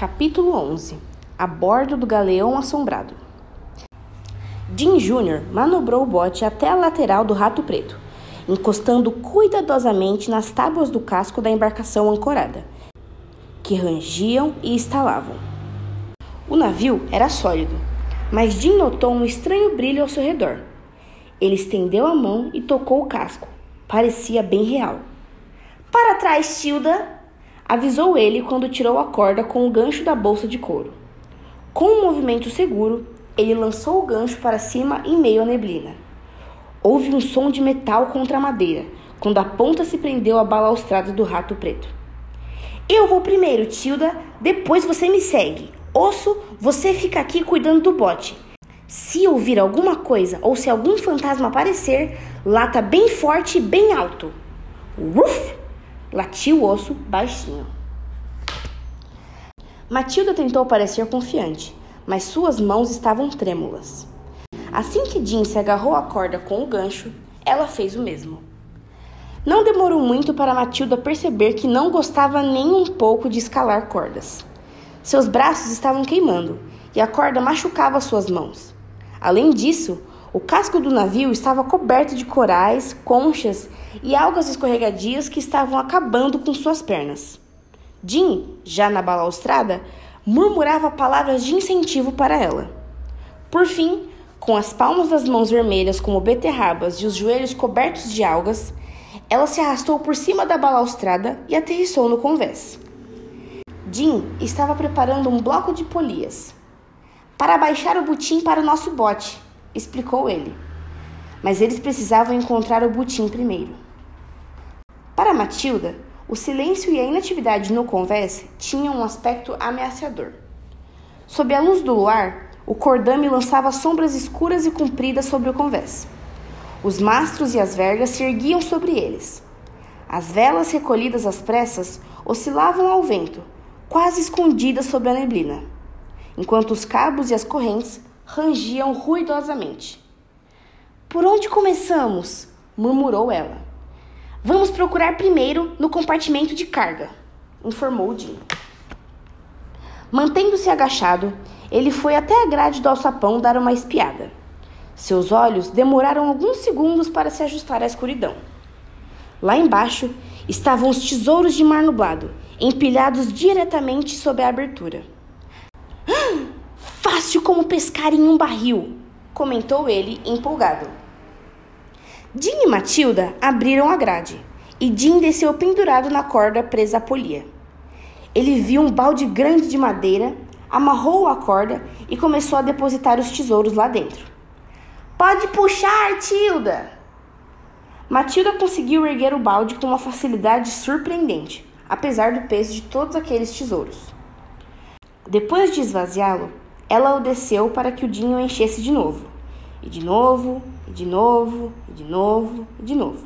Capítulo 11 A bordo do galeão assombrado. Jim Jr. manobrou o bote até a lateral do Rato Preto, encostando cuidadosamente nas tábuas do casco da embarcação ancorada, que rangiam e estalavam. O navio era sólido, mas Jim notou um estranho brilho ao seu redor. Ele estendeu a mão e tocou o casco. Parecia bem real. Para trás, Tilda! Avisou ele quando tirou a corda com o gancho da bolsa de couro. Com um movimento seguro, ele lançou o gancho para cima em meio à neblina. Houve um som de metal contra a madeira quando a ponta se prendeu à balaustrada do rato preto. Eu vou primeiro, Tilda, depois você me segue. Osso, você fica aqui cuidando do bote. Se ouvir alguma coisa ou se algum fantasma aparecer, lata bem forte e bem alto. Uf! Latiu o osso baixinho. Matilda tentou parecer confiante, mas suas mãos estavam trêmulas. Assim que Jean se agarrou à corda com o gancho, ela fez o mesmo. Não demorou muito para Matilda perceber que não gostava nem um pouco de escalar cordas. Seus braços estavam queimando e a corda machucava suas mãos. Além disso, o casco do navio estava coberto de corais, conchas e algas escorregadias que estavam acabando com suas pernas. Jim, já na balaustrada, murmurava palavras de incentivo para ela. Por fim, com as palmas das mãos vermelhas como beterrabas e os joelhos cobertos de algas, ela se arrastou por cima da balaustrada e aterrissou no convés. Jim estava preparando um bloco de polias para baixar o butim para o nosso bote explicou ele. Mas eles precisavam encontrar o butim primeiro. Para Matilda, o silêncio e a inatividade no convés tinham um aspecto ameaçador. Sob a luz do luar, o cordame lançava sombras escuras e compridas sobre o convés. Os mastros e as vergas se erguiam sobre eles. As velas recolhidas às pressas oscilavam ao vento, quase escondidas sob a neblina, enquanto os cabos e as correntes rangiam ruidosamente. Por onde começamos? murmurou ela. Vamos procurar primeiro no compartimento de carga, informou Jim. Mantendo-se agachado, ele foi até a grade do alçapão dar uma espiada. Seus olhos demoraram alguns segundos para se ajustar à escuridão. Lá embaixo estavam os tesouros de mar nublado, empilhados diretamente sob a abertura. Fácil como pescar em um barril, comentou ele empolgado. Jim e Matilda abriram a grade e Jim desceu pendurado na corda presa à polia. Ele viu um balde grande de madeira, amarrou a corda e começou a depositar os tesouros lá dentro. Pode puxar, Tilda! Matilda conseguiu erguer o balde com uma facilidade surpreendente, apesar do peso de todos aqueles tesouros. Depois de esvaziá-lo, ela o desceu para que o Dinho enchesse de novo. E de novo, e de novo, e de novo, e de novo.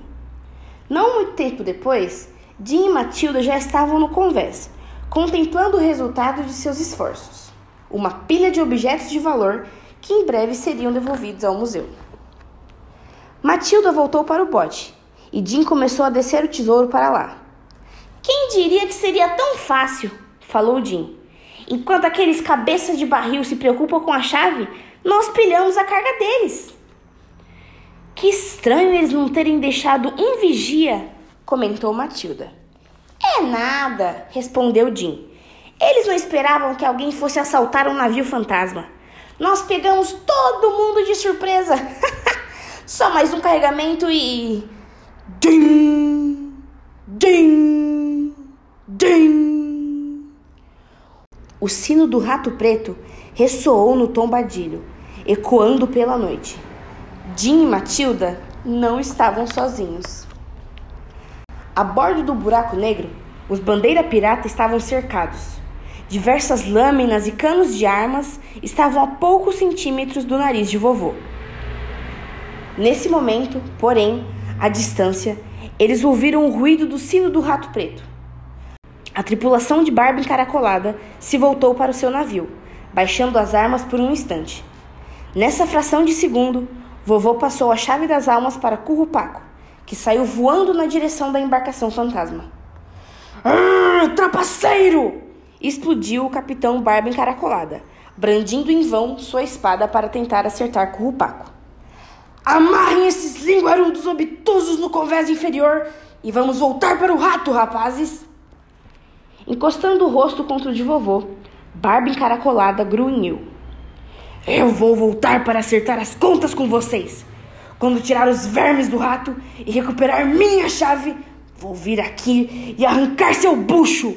Não muito tempo depois, Dinho e Matilda já estavam no convés, contemplando o resultado de seus esforços. Uma pilha de objetos de valor que em breve seriam devolvidos ao museu. Matilda voltou para o bote e Jim começou a descer o tesouro para lá. Quem diria que seria tão fácil? falou Jim. Enquanto aqueles cabeças de barril se preocupam com a chave, nós pilhamos a carga deles. Que estranho eles não terem deixado um vigia, comentou Matilda. É nada, respondeu Jim. Eles não esperavam que alguém fosse assaltar um navio fantasma. Nós pegamos todo mundo de surpresa. Só mais um carregamento e. Din! Din! Din! O sino do rato preto ressoou no tombadilho, ecoando pela noite. Jim e Matilda não estavam sozinhos. A bordo do buraco negro, os bandeira pirata estavam cercados. Diversas lâminas e canos de armas estavam a poucos centímetros do nariz de vovô. Nesse momento, porém, à distância, eles ouviram o ruído do sino do rato preto. A tripulação de barba encaracolada se voltou para o seu navio, baixando as armas por um instante. Nessa fração de segundo, vovô passou a chave das almas para Currupaco, que saiu voando na direção da embarcação fantasma. trapaceiro! explodiu o capitão Barba Encaracolada, brandindo em vão sua espada para tentar acertar Currupaco. Amarrem esses linguarudos obtusos no convés inferior e vamos voltar para o rato, rapazes! Encostando o rosto contra o de vovô, Barba Encaracolada grunhiu. Eu vou voltar para acertar as contas com vocês! Quando tirar os vermes do rato e recuperar minha chave, vou vir aqui e arrancar seu bucho!